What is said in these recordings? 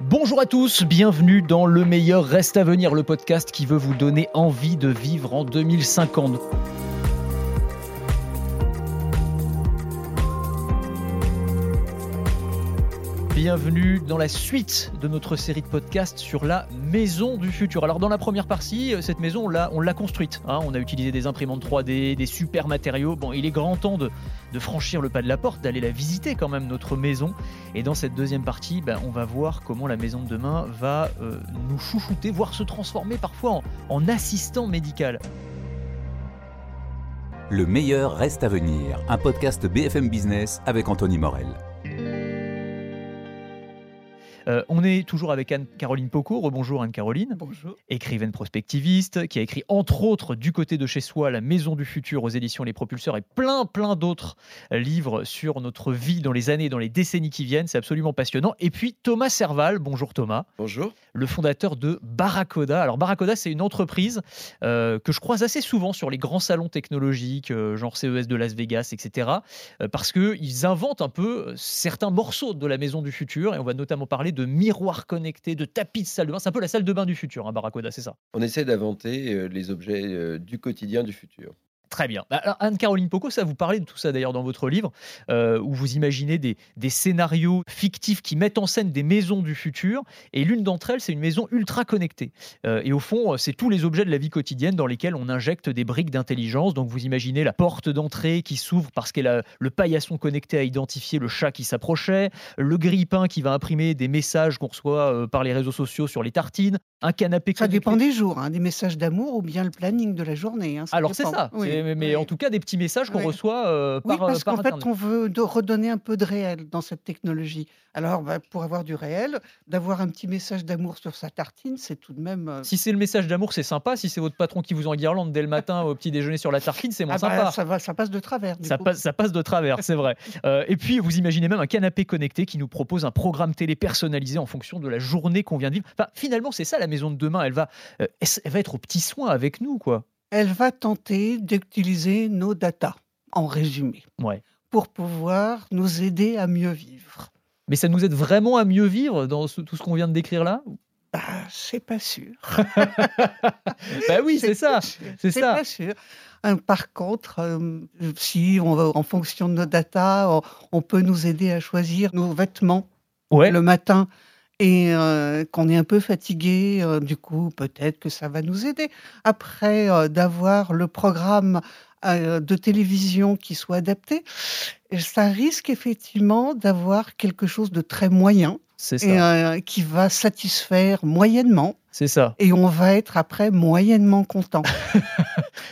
Bonjour à tous, bienvenue dans Le meilleur reste à venir, le podcast qui veut vous donner envie de vivre en 2050. Bienvenue dans la suite de notre série de podcasts sur la maison du futur. Alors dans la première partie, euh, cette maison, on l'a, on l'a construite. hein. on a utilisé des imprimantes 3D, des super matériaux. Bon, il est grand temps de, franchir le pas de la porte, d'aller la visiter quand même, notre maison. Et dans cette deuxième partie, ben, on va voir comment la maison de demain va euh, nous chouchouter, voire se transformer parfois en assistant médical. Le meilleur reste à venir, un podcast BFM Business avec Anthony Morel. Euh, on est toujours avec Anne-Caroline Poco. Rebonjour Anne-Caroline. Bonjour. Écrivaine prospectiviste, qui a écrit entre autres Du côté de chez soi, La maison du futur aux éditions Les Propulseurs et plein plein d'autres livres sur notre vie dans les années, dans les décennies qui viennent. C'est absolument passionnant. Et puis Thomas Serval. Bonjour Thomas. Bonjour. Le fondateur de Barracoda. Alors Barracoda, c'est une entreprise euh, que je croise assez souvent sur les grands salons technologiques, euh, genre CES de Las Vegas, etc. euh, parce qu'ils inventent un peu certains morceaux de la maison du futur. Et on va notamment parler de miroirs connectés, de tapis de salle de bain. C'est un peu la salle de bain du futur, hein, Barracoda, c'est ça On essaie d'inventer euh, les objets euh, du quotidien du futur. Très bien. Bah, alors, Anne-Caroline Poco, ça vous parlez de tout ça d'ailleurs dans votre livre, euh, où vous imaginez des, des scénarios fictifs qui mettent en scène des maisons du futur. Et l'une d'entre elles, c'est une maison ultra connectée. Euh, et au fond, euh, c'est tous les objets de la vie quotidienne dans lesquels on injecte des briques d'intelligence. Donc vous imaginez la porte d'entrée qui s'ouvre parce qu'elle a le paillasson connecté à identifier le chat qui s'approchait, le grille-pain qui va imprimer des messages qu'on reçoit euh, par les réseaux sociaux sur les tartines, un canapé Ça connecté. dépend des jours, hein, des messages d'amour ou bien le planning de la journée. hein, ça Alors c'est ça, Oui, mais, mais oui. en tout cas des petits messages qu'on Oui. reçoit euh, Oui, par, parce par qu'en fait, on veut de- redonner un peu de réel dans cette technologie. Alors, bah, pour avoir du réel, d'avoir un petit message d'amour sur sa tartine, c'est tout de même. euh, Si c'est le message d'amour, c'est sympa. Si c'est votre patron qui vous enguirlande dès le matin au petit déjeuner sur la tartine, c'est moins ah bah, sympa. ça, va, ça passe de travers. Ça passe, ça passe de travers, c'est vrai. Euh, et puis, vous imaginez même un canapé connecté qui nous propose un programme télé personnalisé en fonction de la journée qu'on vient de vivre. Enfin, finalement, c'est ça la maison de demain. Elle va, euh, elle va être au petit soin avec nous, quoi? Elle va tenter d'utiliser nos datas, en résumé, Ouais. pour pouvoir nous aider à mieux vivre. Mais ça nous aide vraiment à mieux vivre dans ce- tout ce qu'on vient de décrire là? Bah, c'est pas sûr. Bah oui, c'est ça. c'est ça. pas sûr. Euh, Par contre, euh, si on va en fonction de nos datas, on, on peut nous aider à choisir nos vêtements Ouais. le matin et euh, qu'on est un peu fatigué, euh, du coup, peut-être que ça va nous aider. Après, euh, d'avoir le programme de télévision qui soit adapté, ça risque effectivement d'avoir quelque chose de très moyen C'est ça. et qui va satisfaire moyennement. C'est ça. Et on va être après moyennement content.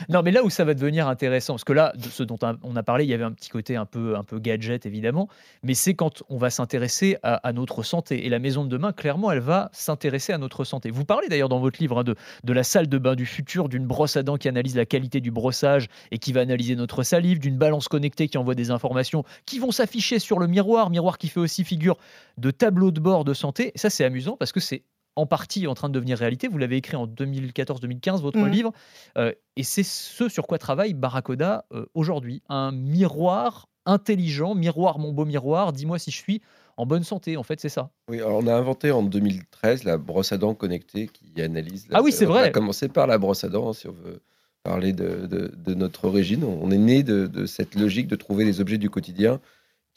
Non, mais là où ça va devenir intéressant, parce que là, ce dont on a parlé, il y avait un petit côté un peu, un peu gadget, évidemment, mais c'est quand on va s'intéresser à, à notre santé. Et la maison de demain, clairement, elle va s'intéresser à notre santé. Vous parlez d'ailleurs dans votre livre hein, de, de la salle de bain du futur, d'une brosse à dents qui analyse la qualité du brossage et qui va analyser notre salive, d'une balance connectée qui envoie des informations qui vont s'afficher sur le miroir, miroir qui fait aussi figure de tableau de bord de santé. Et ça, c'est amusant parce que c'est en partie en train de devenir réalité. Vous l'avez écrit en 2014-2015, votre Mhm. livre. Euh, et c'est ce sur quoi travaille Barracoda euh, aujourd'hui. Un miroir intelligent, miroir mon beau miroir, dis-moi si je suis en bonne santé, en fait, c'est ça. Oui, alors on a inventé en 2013 la brosse à dents connectée qui analyse. la- Ah oui, c'est on vrai. a commencé par la brosse à dents, si on veut parler de, de- de notre origine. On est né de, de cette logique de trouver des objets du quotidien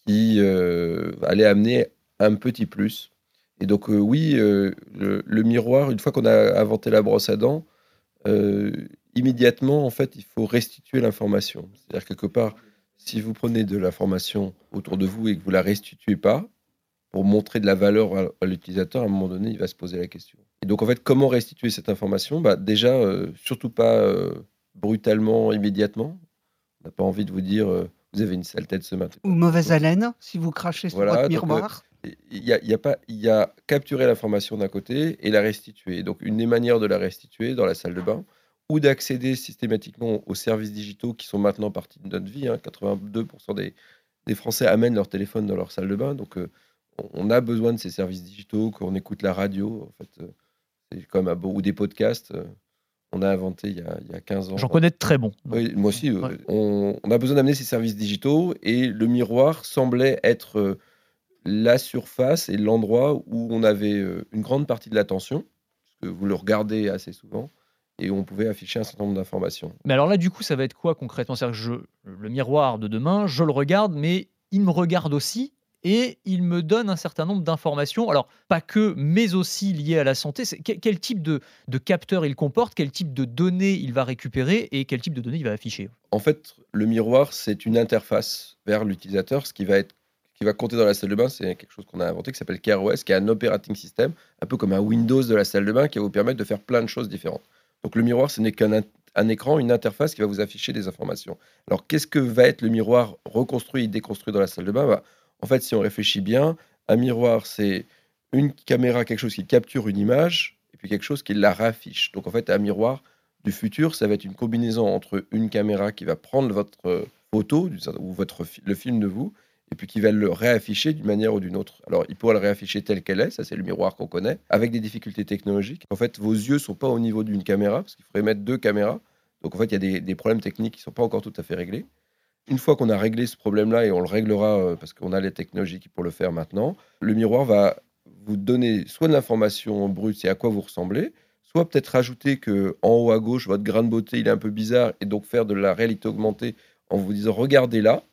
qui euh, allaient amener un petit plus. Et donc, euh, oui, euh, le, le miroir, une fois qu'on a inventé la brosse à dents, euh, immédiatement, en fait, il faut restituer l'information. C'est-à-dire, quelque part, si vous prenez de l'information autour de vous et que vous la restituez pas, pour montrer de la valeur à, l'utilisateur, à un moment donné, il va se poser la question. Et donc, en fait, comment restituer cette information? Bah, Déjà, euh, surtout pas euh, brutalement, immédiatement. On n'a pas envie de vous dire, euh, vous avez une sale tête ce matin. Ou mauvaise haleine, si vous crachez sur Voilà, votre miroir. Il y a, il y a pas, il y a capturer l'information d'un côté et la restituer. Donc, une des manières de la restituer dans la salle de bain ou d'accéder systématiquement aux services digitaux qui sont maintenant partie de notre vie. hein. 82% des, des Français amènent leur téléphone dans leur salle de bain. Donc, euh, on- a besoin de ces services digitaux, qu'on écoute la radio, en fait, euh, c'est comme un beau- ou des podcasts. euh, on a inventé il y a, il y a 15 ans. J'en connais de très bons. Oui, moi aussi. Ouais. On, on a besoin d'amener ces services digitaux et le miroir semblait être la surface et l'endroit où on avait euh, une grande partie de l'attention, parce que vous le regardez assez souvent, et où on pouvait afficher un certain nombre d'informations. Mais alors là, du coup, ça va être quoi concrètement? C'est-à-dire que je, le miroir de demain, je le regarde, mais il me regarde aussi et il me donne un certain nombre d'informations. Alors, pas que, mais aussi liées à la santé. Quel type de, de capteur il comporte Quel type de données il va récupérer Et quel type de données il va afficher? En fait, le miroir, c'est une interface vers l'utilisateur. Ce qui va être qui va compter dans la salle de bain, c'est quelque chose qu'on a inventé qui s'appelle CareOS, qui est un operating system, un peu comme un Windows de la salle de bain, qui va vous permettre de faire plein de choses différentes. Donc le miroir, ce n'est qu'un écran, une interface qui va vous afficher des informations. Alors qu'est-ce que va être le miroir reconstruit et déconstruit dans la salle de bain? Bah, En fait, si on réfléchit bien, un miroir, c'est une caméra, quelque chose qui capture une image, et puis quelque chose qui la raffiche. Donc en fait, un miroir du futur, ça va être une combinaison entre une caméra qui va prendre votre euh, photo ou votre, le film de vous, et puis qui va le réafficher d'une manière ou d'une autre. Alors, il pourra le réafficher tel qu'elle est, ça c'est le miroir qu'on connaît, avec des difficultés technologiques. En fait, vos yeux sont pas au niveau d'une caméra, parce qu'il faudrait mettre deux caméras. Donc, en fait, il y a des, problèmes techniques qui sont pas encore tout à fait réglés. Une fois qu'on a réglé ce problème-là, et on le réglera euh, parce qu'on a les technologies pour le faire maintenant, le miroir va vous donner soit de l'information brute, c'est à quoi vous ressemblez, soit peut-être rajouter que en haut à gauche, votre grain de beauté, il est un peu bizarre, et donc faire de la réalité augmentée en vous disant regardez là.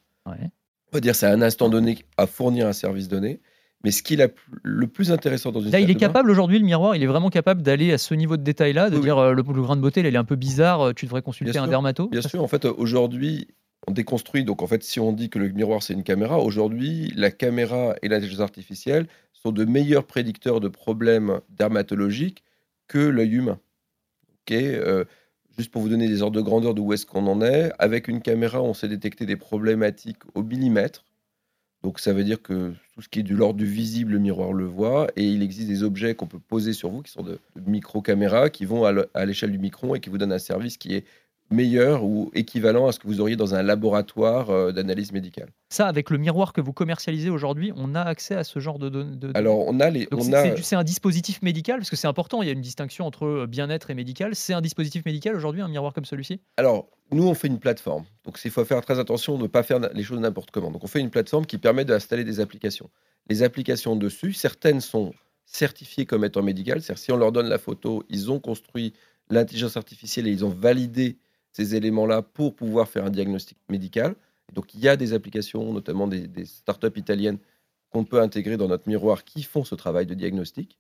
On va dire c'est à un instant donné à fournir un service donné. Mais ce qui est la plus- le plus intéressant dans une Là, il est de capable aujourd'hui, le miroir, il est vraiment capable d'aller à ce niveau de détail-là, de Oui, dire euh, le, le grain de beauté, là, il est un peu bizarre, euh, tu devrais consulter Bien un sûr, dermato. Bien sûr, en fait, euh, aujourd'hui, on déconstruit. Donc, en fait, si on dit que le miroir, c'est une caméra, aujourd'hui, la caméra et l'intelligence artificielle sont de meilleurs prédicteurs de problèmes dermatologiques que l'œil humain. Ok, euh, juste pour vous donner des ordres de grandeur d'où est-ce qu'on en est, avec une caméra, on sait détecter des problématiques au millimètre. Donc, ça veut dire que tout ce qui est de l'ordre du visible, le miroir le voit. Et il existe des objets qu'on peut poser sur vous, qui sont de, micro-caméras, qui vont à l'échelle du micron et qui vous donnent un service qui est meilleur ou équivalent à ce que vous auriez dans un laboratoire euh, d'analyse médicale. Ça, avec le miroir que vous commercialisez aujourd'hui, on a accès à ce genre de données. de- Alors, on a les. C'est- a, un dispositif médical, parce que c'est important, il y a une distinction entre euh, bien-être et médical. C'est un dispositif médical aujourd'hui, un miroir comme celui-ci? Alors, nous, on fait une plateforme. Donc, il faut faire très attention de ne pas faire les choses n'importe comment. Donc, on fait une plateforme qui permet d'installer des applications. Les applications dessus, certaines sont certifiées comme étant médicales. C'est-à-dire, si on leur donne la photo, ils ont construit l'intelligence artificielle et ils ont validé ces éléments-là pour pouvoir faire un diagnostic médical. Donc, il y a des applications, notamment des, des startups italiennes, qu'on peut intégrer dans notre miroir qui font ce travail de diagnostic.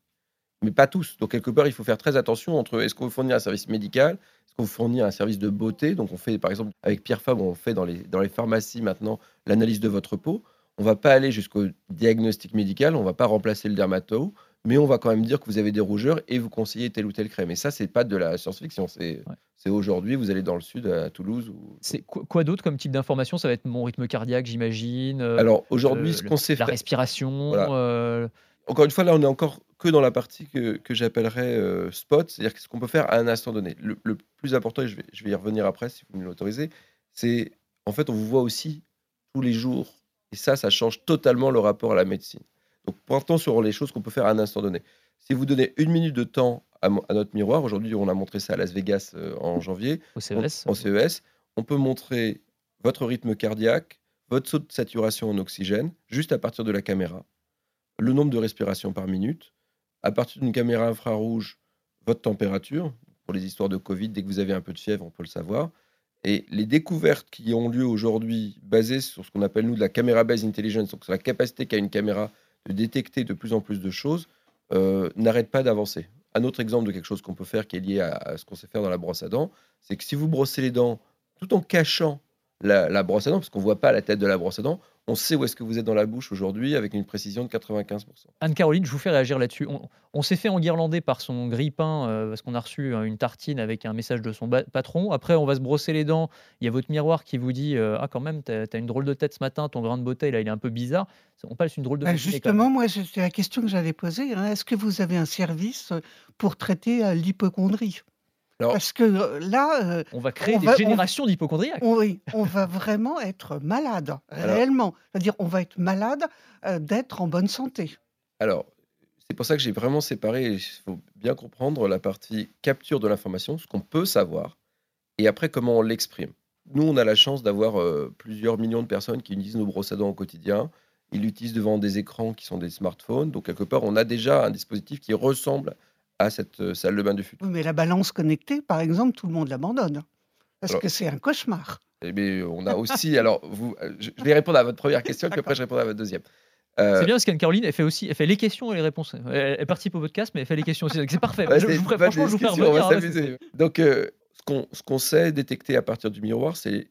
Mais pas tous. Donc, quelque part, il faut faire très attention entre est-ce qu'on veut fournir un service médical est-ce qu'on fournit un service de beauté Donc, on fait, par exemple, avec Pierre Fabre, on fait dans les, dans les pharmacies maintenant l'analyse de votre peau. On va pas aller jusqu'au diagnostic médical, on va pas remplacer le dermato, mais on va quand même dire que vous avez des rougeurs et vous conseiller telle ou telle crème. Et ça, c'est pas de la science-fiction, c'est Ouais. aujourd'hui, vous allez dans le sud, à Toulouse. Ou... C'est quoi, quoi d'autre comme type d'information? Ça va être mon rythme cardiaque, j'imagine. euh, Alors, aujourd'hui, euh, ce qu'on sait La faire, respiration. Voilà. euh, encore une fois, là, on est encore que dans la partie que, que j'appellerais euh, spot, c'est-à-dire ce qu'on peut faire à un instant donné. Le, le plus important, et je vais, je vais y revenir après si vous me l'autorisez, c'est en fait, on vous voit aussi tous les jours. Et ça, ça change totalement le rapport à la médecine. Donc, partons sur les choses qu'on peut faire à un instant donné. Si vous donnez une minute de temps à, notre miroir, aujourd'hui, on a montré ça à Las Vegas euh, en janvier, au on- CES. en CES, on peut montrer votre rythme cardiaque, votre saut de saturation en oxygène, juste à partir de la caméra, le nombre de respirations par minute, à partir d'une caméra infrarouge, votre température, pour les histoires de Covid, dès que vous avez un peu de fièvre, on peut le savoir. Et les découvertes qui ont lieu aujourd'hui, basées sur ce qu'on appelle nous de la caméra based intelligence, donc sur la capacité qu'a une caméra de détecter de plus en plus de choses, euh, n'arrêtent pas d'avancer. Un autre exemple de quelque chose qu'on peut faire qui est lié à, à ce qu'on sait faire dans la brosse à dents, c'est que si vous brossez les dents tout en cachant la, la brosse à dents, parce qu'on ne voit pas la tête de la brosse à dents, on sait où est-ce que vous êtes dans la bouche aujourd'hui avec une précision de 95%. Anne-Caroline, je vous fais réagir là-dessus. On, s'est fait enguirlander par son grille-pain euh, parce qu'on a reçu euh, une tartine avec un message de son patron. Après, on va se brosser les dents. Il y a votre miroir qui vous dit euh, Ah, quand même, tu as, une drôle de tête ce matin, ton grain de beauté, là, il est un peu bizarre. On passe une drôle de bah, Justement, moi, c'est la question que j'allais poser. Hein. Est-ce que vous avez un service pour traiter l'hypochondrie parce que là, on va créer des générations d'hypochondriaques. Oui, on va vraiment être malade, réellement. C'est-à-dire, on va être malade d'être en bonne santé. Alors, c'est pour ça que j'ai vraiment séparé, il faut bien comprendre la partie capture de l'information, ce qu'on peut savoir, et après comment on l'exprime. Nous, on a la chance d'avoir plusieurs millions de personnes qui utilisent nos brosses à dents au quotidien. Ils l'utilisent devant des écrans qui sont des smartphones. Donc, quelque part, on a déjà un dispositif qui ressemble à cette euh, salle de bain du futur. mais la balance connectée, par exemple, tout le monde l'abandonne. Parce que c'est un cauchemar. Eh bien, on a aussi. alors, vous, euh, je vais répondre à votre première question, puis après, je répondrai à votre deuxième. Euh, c'est bien parce qu'Anne-Caroline, elle fait aussi elle fait les questions et les réponses. Elle, participe au podcast, mais elle fait les questions aussi. C'est parfait. je, vous ferai, franchement, je vous ferai revenir. Hein, Donc, euh, ce qu'on sait détecter à partir du miroir, c'est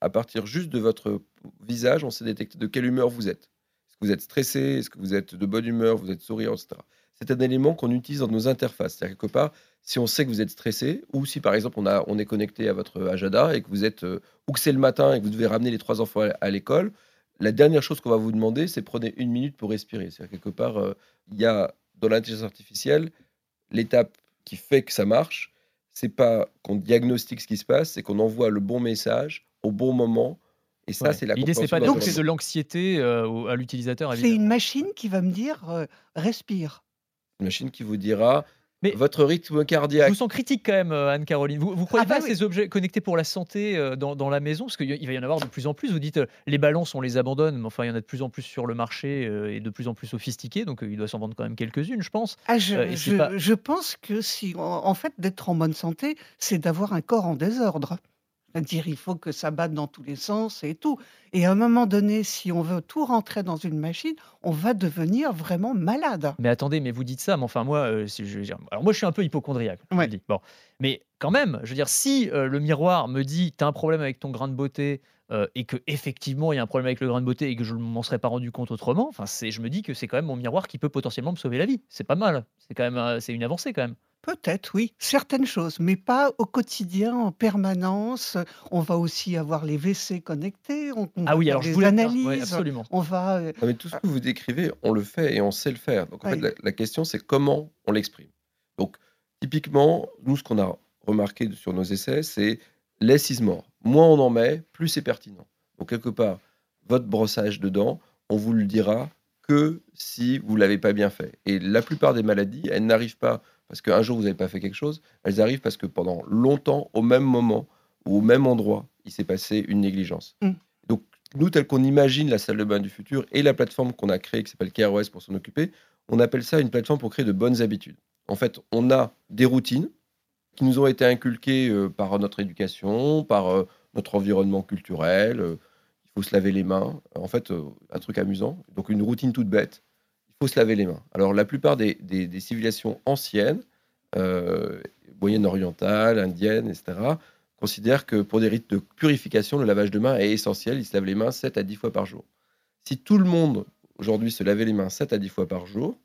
à partir juste de votre visage, on sait détecter de quelle humeur vous êtes. Est-ce que vous êtes stressé? Est-ce que vous êtes de bonne humeur? Vous êtes souriant, etc c'est un élément qu'on utilise dans nos interfaces. C'est-à-dire quelque part, si on sait que vous êtes stressé, ou si par exemple on, a, on est connecté à votre agenda et que vous êtes, euh, ou que c'est le matin et que vous devez ramener les trois enfants à, l'école, la dernière chose qu'on va vous demander, c'est prenez une minute pour respirer. C'est-à-dire quelque part, euh, il y a dans l'intelligence artificielle l'étape qui fait que ça marche. C'est pas qu'on diagnostique ce qui se passe, c'est qu'on envoie le bon message au bon moment. Et ça, c'est la L'idée, c'est pas donc de l'anxiété euh, à l'utilisateur. C'est une machine qui va me dire respire une machine qui vous dira mais votre rythme cardiaque. Vous sens critique quand même, euh, Anne-Caroline. Vous, vous croyez ah pas bah ces objets connectés pour la santé euh, dans, la maison? Parce qu'il va y en avoir de plus en plus. Vous dites, euh, les balances, on les abandonne, mais enfin, il y en a de plus en plus sur le marché et de plus en plus sophistiqués. Donc, il doit s'en vendre quand même quelques-unes, je pense. Ah, je, je, pense que si, en fait, d'être en bonne santé, c'est d'avoir un corps en désordre dire il faut que ça batte dans tous les sens et tout. Et à un moment donné, si on veut tout rentrer dans une machine, on va devenir vraiment malade. Mais attendez, mais vous dites ça, mais enfin moi, euh, si je veux dire, alors moi je suis un peu hypochondriaque. Bon, mais quand même, je veux dire, si euh, le miroir me dit tu as un problème avec ton grain de beauté euh, et que effectivement il y a un problème avec le grain de beauté et que je ne m'en serais pas rendu compte autrement, enfin c'est, je me dis que c'est quand même mon miroir qui peut potentiellement me sauver la vie. C'est pas mal. C'est quand même, c'est une avancée quand même. Peut-être, oui, certaines choses, mais pas au quotidien, en permanence. On va aussi avoir les WC connectés, on, Ah oui, alors je voulais analyses, absolument. on va. Euh, mais tout ce que vous décrivez, on le fait et on sait le faire. Donc en fait, la, question, c'est comment on l'exprime. Donc typiquement, nous, ce qu'on a remarqué sur nos essais, c'est less is more. Moins on en met, plus c'est pertinent. Donc quelque part, votre brossage de dents, on vous le dira que si vous l'avez pas bien fait. Et la plupart des maladies, elles n'arrivent pas parce qu'un jour vous n'avez pas fait quelque chose, elles arrivent parce que pendant longtemps, au même moment ou au même endroit, il s'est passé une négligence. Mm. Donc nous, tel qu'on imagine la salle de bain du futur et la plateforme qu'on a créée, qui s'appelle KROS pour s'en occuper, on appelle ça une plateforme pour créer de bonnes habitudes. En fait, on a des routines qui nous ont été inculquées euh, par notre éducation, par euh, notre environnement culturel. Euh, il faut se laver les mains. En fait, un truc amusant. Donc une routine toute bête faut se laver les mains. Alors, la plupart des, civilisations anciennes, euh, moyen-orientales, indiennes, etc., considèrent que pour des rites de purification, le lavage de mains est essentiel. Ils se lavent les mains 7 à 10 fois par jour. Si tout le monde, aujourd'hui, se lavait les mains 7 à 10 fois par jour,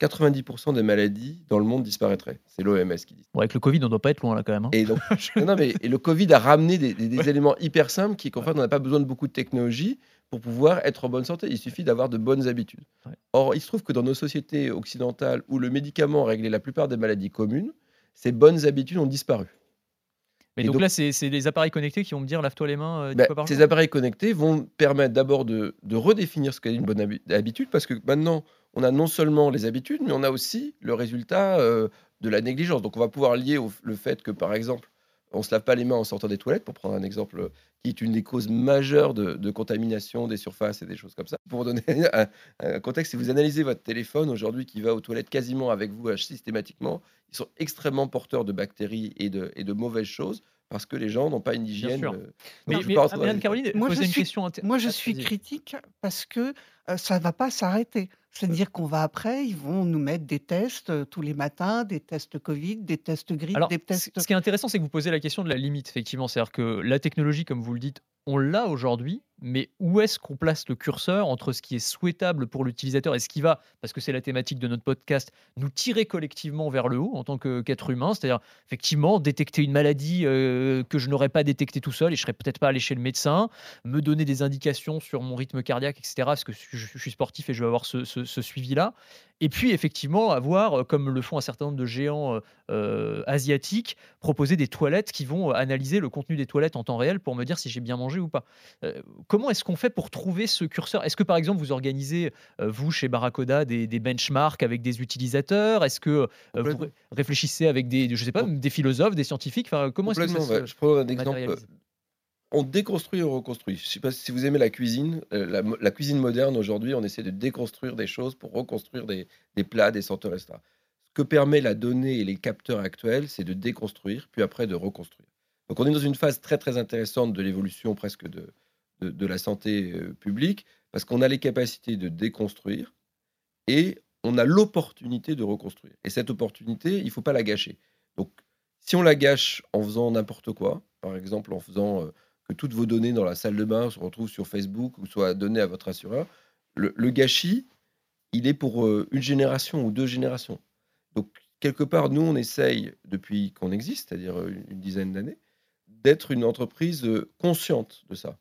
90% des maladies dans le monde disparaîtraient. C'est l'OMS qui dit. Bon, avec le Covid, on ne doit pas être loin là quand même. Hein. Et, donc, non, mais, et le Covid a ramené des, éléments hyper simples qui, qu'en fait, on n'a pas besoin de beaucoup de technologie pour pouvoir être en bonne santé. Il suffit d'avoir de bonnes habitudes. Or, il se trouve que dans nos sociétés occidentales où le médicament réglait la plupart des maladies communes, ces bonnes habitudes ont disparu. Mais donc, là, c'est les appareils connectés qui vont me dire lave-toi les mains. Euh, bah, ces appareils connectés vont permettre d'abord de, redéfinir ce qu'est une bonne habitude, parce que maintenant, on a non seulement les habitudes, mais on a aussi le résultat euh, de la négligence. Donc, on va pouvoir lier le fait que, par exemple, on se lave pas les mains en sortant des toilettes, pour prendre un exemple qui est une des causes majeures de, contamination des surfaces et des choses comme ça. Pour donner un, contexte, si vous analysez votre téléphone aujourd'hui qui va aux toilettes quasiment avec vous euh, systématiquement, ils sont extrêmement porteurs de bactéries et de, et de mauvaises choses parce que les gens n'ont pas une hygiène. Euh, mais, Caroline, moi je une suis, question. Moi, je suis critique parce que ça euh, ça va pas s'arrêter. C'est-à-dire qu'on va après, ils vont nous mettre des tests euh, tous les matins, des tests Covid, des tests grippe, Alors, des ce tests. ce qui est intéressant, c'est que vous posez la question de la limite, effectivement. C'est-à-dire que la technologie, comme vous le dites, on l'a aujourd'hui, mais où est-ce qu'on place le curseur entre ce qui est souhaitable pour l'utilisateur et ce qui va, parce que c'est la thématique de notre podcast, nous tirer collectivement vers le haut en tant qu'être humain C'est-à-dire, effectivement, détecter une maladie euh, que je n'aurais pas détectée tout seul et je serais peut-être pas allé chez le médecin, me donner des indications sur mon rythme cardiaque, etc., parce que je, suis sportif et je veux avoir ce, ce- ce suivi-là. Et puis, effectivement, avoir, euh, comme le font un certain nombre de géants euh, euh, asiatiques, proposer des toilettes qui vont analyser le contenu des toilettes en temps réel pour me dire si j'ai bien mangé ou pas. Euh, comment est-ce qu'on fait pour trouver ce curseur? Est-ce que par exemple vous organisez, euh, vous chez Barracoda, des, des benchmarks avec des utilisateurs? Est-ce que vous réfléchissez avec des, je sais pas, des philosophes, des scientifiques? Enfin, Comment est-ce que ça Complètement, se ouais. Je prends un exemple. On déconstruit et on reconstruit. Je ne sais pas si vous aimez la cuisine. euh, la, cuisine moderne, aujourd'hui, on essaie de déconstruire des choses pour reconstruire des, plats, des senteurs, etc. Ce que permet la donnée et les capteurs actuels, c'est de déconstruire, puis après de reconstruire. Donc on est dans une phase très très intéressante de l'évolution presque de, de, de la santé euh, publique, parce qu'on a les capacités de déconstruire et on a l'opportunité de reconstruire. Et cette opportunité, il ne faut pas la gâcher. Donc si on la gâche en faisant n'importe quoi, par exemple en faisant euh, que toutes vos données dans la salle de bain se retrouvent sur Facebook ou soient données à votre assureur, le, le gâchis, il est pour euh, une génération ou deux générations. Donc, quelque part, nous, on essaye, depuis qu'on existe, c'est-à-dire euh, une dizaine d'années, d'être une entreprise euh, consciente de ça.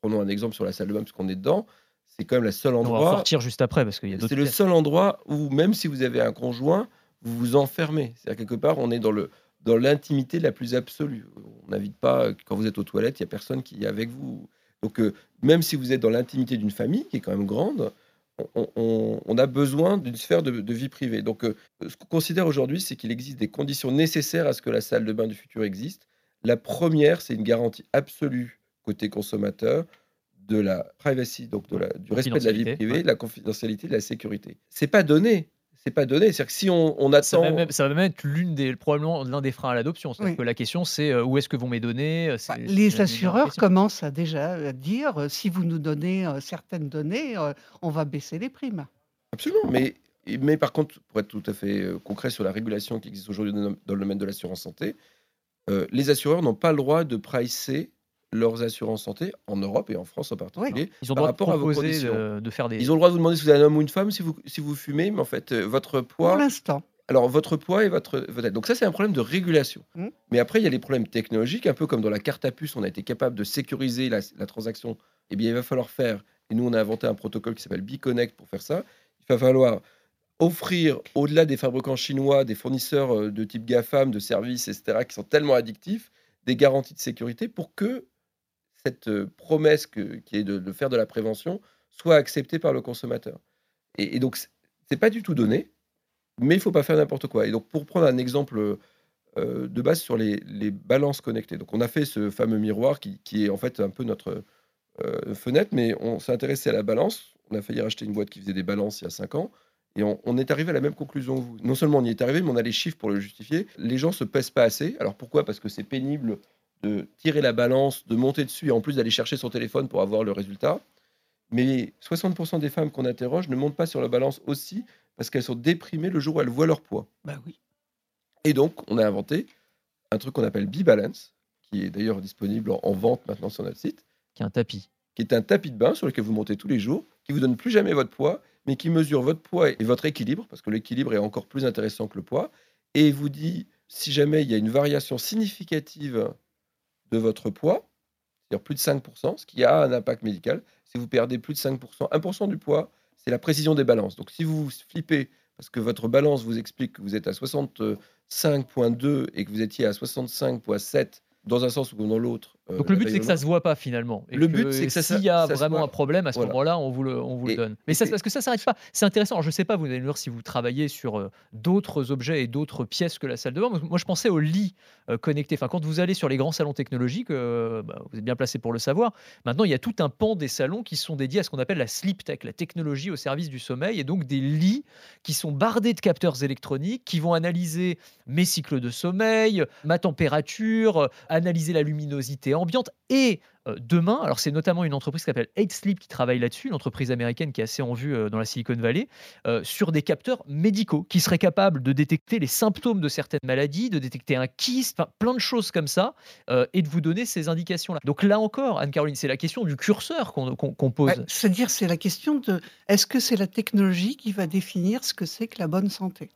Prenons un exemple sur la salle de bain, parce qu'on est dedans. C'est quand même le seul On va endroit. sortir juste après parce qu'il y a C'est le seul endroit où, même si vous avez un conjoint, vous vous enfermez. C'est-à-dire, quelque part, on est dans le dans l'intimité la plus absolue. On n'invite pas, quand vous êtes aux toilettes, il n'y a personne qui est avec vous. Donc, euh, même si vous êtes dans l'intimité d'une famille, qui est quand même grande, on, on- on a besoin d'une sphère de, de vie privée. Donc, euh, ce qu'on considère aujourd'hui, c'est qu'il existe des conditions nécessaires à ce que la salle de bain du futur existe. La première, c'est une garantie absolue côté consommateur de la privacy, donc de la, du respect de la vie privée, ouais. de la confidentialité, de la sécurité. C'est pas donné. C'est pas donné. C'est-à-dire que si on, on Ça attend. va, même, ça va même être l'une des, probablement l'un des freins à l'adoption. C'est-à-dire Oui. que la question, c'est euh, où est-ce que vont mes données euh, Bah, les assureurs commencent à déjà à dire euh, si vous nous donnez euh, certaines données, on va baisser les primes. Absolument, mais, mais par contre, pour être tout à fait concret sur la régulation qui existe aujourd'hui dans le domaine de l'assurance santé, euh, les assureurs n'ont pas le droit de pricer leurs assurances santé en Europe et en France en particulier. Ils ont le droit de rapport à vos de, de faire des. Ils ont le droit de vous demander si vous êtes un homme ou une femme, si vous, si vous fumez, mais en fait, euh, votre Pour poids, l'instant. alors votre poids et votre, votre. Donc ça, c'est un problème de régulation. Mm. Mais après, il y a les problèmes technologiques, un peu comme dans la carte à puce, on a été capable de sécuriser la, la transaction. Eh bien, il va falloir faire, et nous, on a inventé un protocole qui s'appelle BeConnect pour faire ça. Il va falloir offrir, au-delà des fabricants chinois, des fournisseurs euh, de type GAFAM, de services, etc., qui sont tellement addictifs, des garanties de sécurité pour que cette promesse que- qui est de, faire de la prévention soit acceptée par le consommateur. Et, donc, c'est- pas du tout donné, mais il faut pas faire n'importe quoi. Et donc, pour prendre un exemple de base sur les, balances connectées, donc on a fait ce fameux miroir qui, est en fait un peu notre fenêtre, mais on s'est intéressé à la balance. On a failli racheter une boîte qui faisait des balances il y a 5 ans. Et on, on est arrivé à la même conclusion que vous. Non seulement on y est arrivé, mais on a les chiffres pour le justifier. Les gens se pèsent pas assez. Alors pourquoi? Parce que c'est pénible de tirer la balance, de monter dessus et en plus d'aller chercher son téléphone pour avoir le résultat. Mais 60% des femmes qu'on interroge ne montent pas sur la balance aussi parce qu'elles sont déprimées le jour où elles voient leur poids. Bah oui. Et donc, on a inventé un truc qu'on appelle B-Balance, qui est d'ailleurs disponible en, en vente maintenant sur notre site, qui est un tapis. qui est un tapis de bain sur lequel vous montez tous les jours, qui vous donne plus jamais votre poids, mais qui mesure votre poids et votre équilibre, parce que l'équilibre est encore plus intéressant que le poids, et vous dit si jamais il y a une variation significative de votre poids, c'est-à-dire plus de 5%, ce qui a un impact médical, si vous perdez plus de 5%, 1% du poids, c'est la précision des balances. Donc si vous flippez parce que votre balance vous explique que vous êtes à 65,2 et que vous étiez à 65,7 dans un sens ou dans l'autre. Euh, Donc le but c'est que ça se voit pas finalement. Et Le but, c'est que ça- s'il y a ça vraiment un problème à ce Voilà. moment-là, on vous le, on vous le Et- donne. Mais ça, parce que ça s'arrête pas? C'est intéressant. Alors, je sais pas, vous allez nous dire si vous travaillez sur euh, d'autres objets et d'autres pièces que la salle de bain. Moi, je pensais au lit euh, connecté. Enfin, quand vous allez sur les grands salons technologiques, euh, bah, vous êtes bien placé pour le savoir. Maintenant, il y a tout un pan des salons qui sont dédiés à ce qu'on appelle la sleep tech, la technologie au service du sommeil, et donc des lits qui sont bardés de capteurs électroniques qui vont analyser mes cycles de sommeil, ma température, analyser la luminosité ambiante et euh, demain, alors c'est notamment une entreprise qui s'appelle 8 Sleep qui travaille là-dessus, une entreprise américaine qui est assez en vue euh, dans la Silicon Valley, euh, sur des capteurs médicaux qui seraient capables de détecter les symptômes de certaines maladies, de détecter un kyste, plein de choses comme ça, et de vous donner ces indications-là. Donc là encore, Anne-Caroline, c'est la question du curseur qu'on pose. C'est-à-dire, c'est la question de est-ce que c'est la technologie qui va définir ce que c'est que la bonne santé?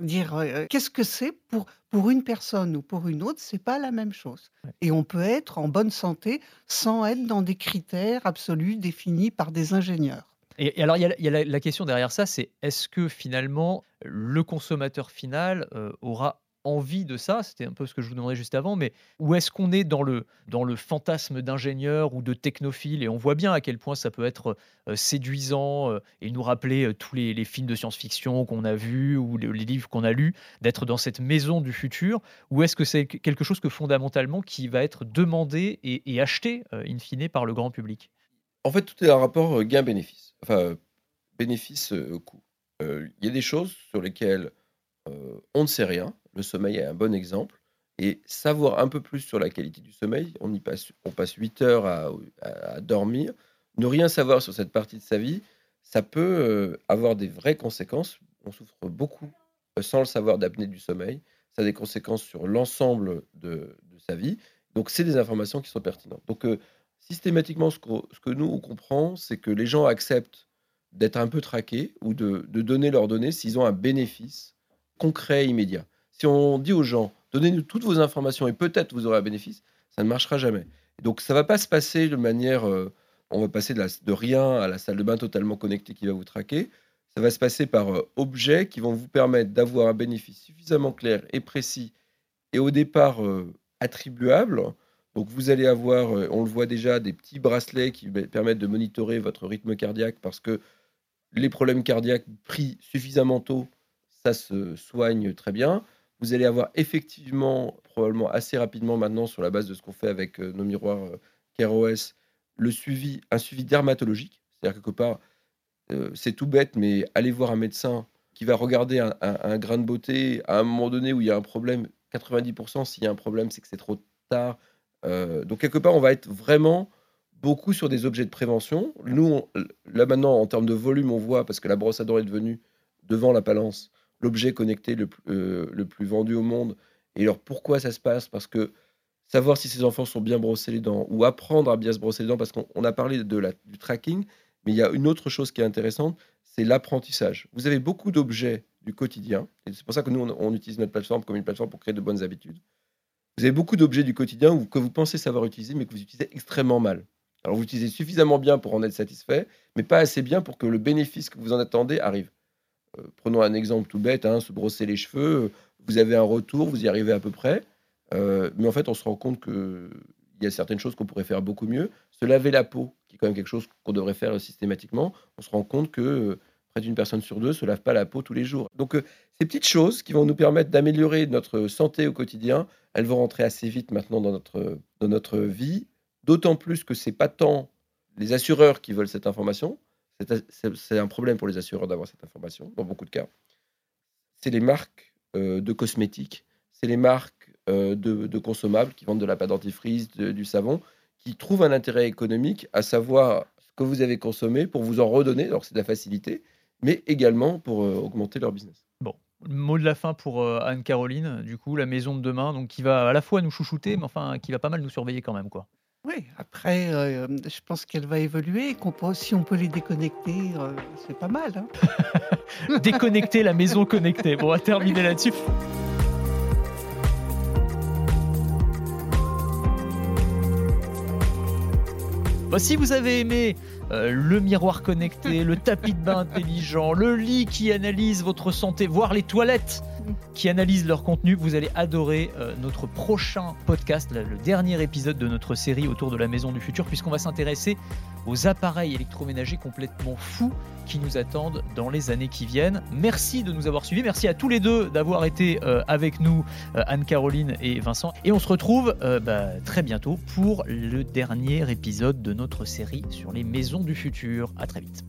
Dire, qu'est-ce que c'est pour pour une personne ou pour une autre, c'est pas la même chose. Et on peut être en bonne santé sans être dans des critères absolus définis par des ingénieurs. Et alors, il y a la question derrière ça, c'est est-ce que finalement le consommateur final, aura envie de ça, c'était un peu ce que je vous demandais juste avant, mais où est-ce qu'on est dans le, dans le fantasme d'ingénieur ou de technophile Et on voit bien à quel point ça peut être euh, séduisant euh, et nous rappeler euh, tous les, films de science-fiction qu'on a vus ou les, livres qu'on a lus, d'être dans cette maison du futur, ou est-ce que c'est quelque chose que fondamentalement qui va être demandé et, acheté, in fine, par le grand public? En fait, tout est un rapport gain-bénéfice, enfin, bénéfice-coût. Il y a des choses sur lesquelles on ne sait rien, le sommeil est un bon exemple. Et savoir un peu plus sur la qualité du sommeil, on, y passe, on passe 8 heures à, dormir. Ne rien savoir sur cette partie de sa vie, ça peut euh, avoir des vraies conséquences. On souffre beaucoup euh, sans le savoir d'apnée du sommeil. Ça a des conséquences sur l'ensemble de, sa vie. Donc, c'est des informations qui sont pertinentes. Donc, euh, systématiquement, ce que, ce que, nous, on comprend, c'est que les gens acceptent d'être un peu traqués ou de, de donner leurs données s'ils ont un bénéfice concret, immédiat. Si on dit aux gens, donnez-nous toutes vos informations et peut-être vous aurez un bénéfice, ça ne marchera jamais. Donc ça ne va pas se passer de manière, euh, on va passer de, rien à la salle de bain totalement connectée qui va vous traquer. Ça va se passer par euh, objets qui vont vous permettre d'avoir un bénéfice suffisamment clair et précis et au départ euh, attribuable. Donc vous allez avoir, on le voit déjà, des petits bracelets qui permettent de monitorer votre rythme cardiaque parce que les problèmes cardiaques pris suffisamment tôt, se soigne très bien. Vous allez avoir effectivement, probablement assez rapidement maintenant, sur la base de ce qu'on fait avec euh, nos miroirs euh, CareOS, le suivi, un suivi dermatologique. C'est-à-dire quelque part, euh, c'est tout bête, mais allez voir un médecin qui va regarder un, grain de beauté à un moment donné où il y a un problème. 90%, s'il y a un problème, c'est que c'est trop tard. donc quelque part, on va être vraiment beaucoup sur des objets de prévention. Nous, là maintenant, en termes de volume, on voit, parce que la brosse à dents est devenue, devant la palance, l'objet connecté le, euh, le, plus vendu au monde. Et alors pourquoi ça se passe? Parce que savoir si ces enfants sont bien brossés les dents ou apprendre à bien se brosser les dents, parce qu'on a parlé de la, du tracking, mais il y a une autre chose qui est intéressante, c'est l'apprentissage. Vous avez beaucoup d'objets du quotidien, et c'est pour ça que nous, on, utilise notre plateforme comme une plateforme pour créer de bonnes habitudes. Vous avez beaucoup d'objets du quotidien que vous pensez savoir utiliser, mais que vous utilisez extrêmement mal. Alors vous utilisez suffisamment bien pour en être satisfait, mais pas assez bien pour que le bénéfice que vous en attendez arrive. Euh, prenons un exemple tout bête, hein, se brosser les cheveux, euh, vous avez un retour, vous y arrivez à peu près, euh, mais en fait on se rend compte qu'il y a certaines choses qu'on pourrait faire beaucoup mieux. Se laver la peau, qui est quand même quelque chose qu'on devrait faire systématiquement, on se rend compte que près d'une personne sur deux se lave pas la peau tous les jours. Donc ces petites choses qui vont nous permettre d'améliorer notre santé au quotidien, elles vont rentrer assez vite maintenant dans notre, dans notre vie, d'autant plus que c'est pas tant les assureurs qui veulent cette information, c'est un problème pour les assureurs d'avoir cette information, dans beaucoup de cas. C'est les marques euh, de cosmétiques, c'est les marques euh, de, consommables qui vendent de la pâte dentifrice, du savon, qui trouvent un intérêt économique à savoir ce que vous avez consommé pour vous en redonner, alors c'est de la facilité, mais également pour euh, augmenter leur business. Bon, mot de la fin pour Anne-Caroline, du coup, la maison de demain, donc qui va à la fois nous chouchouter, mais enfin qui va pas mal nous surveiller quand même, quoi. Oui, après, euh, je pense qu'elle va évoluer si on peut les déconnecter, euh, c'est pas mal, hein. Déconnecter la maison connectée. Bon, on va terminer là-dessus. si vous avez aimé euh, le miroir connecté, le tapis de bain intelligent, le lit qui analyse votre santé, voire les toilettes qui analysent leur contenu. Vous allez adorer euh, notre prochain podcast, le dernier épisode de notre série autour de la maison du futur, puisqu'on va s'intéresser aux appareils électroménagers complètement fous qui nous attendent dans les années qui viennent. Merci de nous avoir suivis. Merci à tous les deux d'avoir été euh, avec nous, euh, Anne-Caroline et Vincent. Et on se retrouve bah, très bientôt pour le dernier épisode de notre série sur les maisons du futur. À très vite.